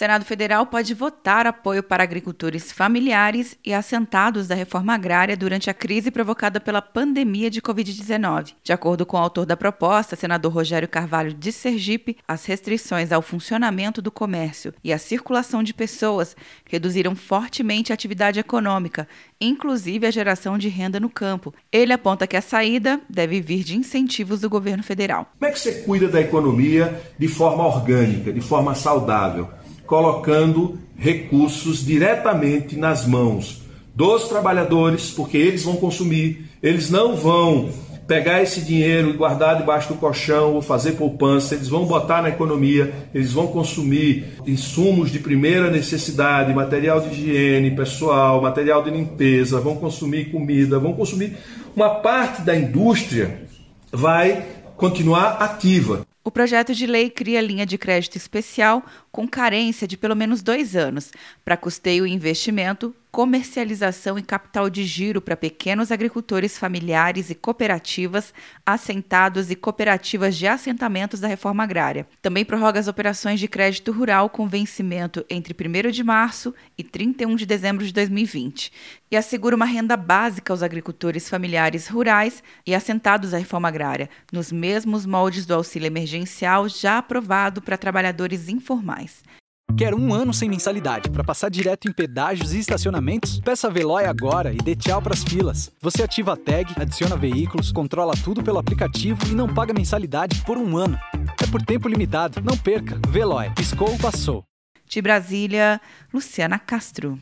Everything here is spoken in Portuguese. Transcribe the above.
Senado Federal pode votar apoio para agricultores familiares e assentados da reforma agrária durante a crise provocada pela pandemia de Covid-19. De acordo com o autor da proposta, senador Rogério Carvalho de Sergipe, as restrições ao funcionamento do comércio e à circulação de pessoas reduziram fortemente a atividade econômica, inclusive a geração de renda no campo. Ele aponta que a saída deve vir de incentivos do governo federal. Como é que você cuida da economia de forma orgânica, de forma saudável? Colocando recursos diretamente nas mãos dos trabalhadores, porque eles vão consumir, eles não vão pegar esse dinheiro e guardar debaixo do colchão ou fazer poupança, eles vão botar na economia, eles vão consumir insumos de primeira necessidade, material de higiene pessoal, material de limpeza, vão consumir comida, vão consumir uma parte da indústria vai continuar ativa. O projeto de lei cria linha de crédito especial com carência de pelo menos dois anos. Para custeio e investimento comercialização e capital de giro para pequenos agricultores familiares e cooperativas, assentados e cooperativas de assentamentos da reforma agrária. Também prorroga as operações de crédito rural com vencimento entre 1 de março e 31 de dezembro de 2020 e assegura uma renda básica aos agricultores familiares rurais e assentados da reforma agrária, nos mesmos moldes do auxílio emergencial já aprovado para trabalhadores informais. Quer um ano sem mensalidade para passar direto em pedágios e estacionamentos? Peça a Veloy agora e dê tchau para as filas. Você ativa a tag, adiciona veículos, controla tudo pelo aplicativo e não paga mensalidade por um ano. É por tempo limitado. Não perca. Veloy. Piscou, passou. De Brasília, Luciana Castro.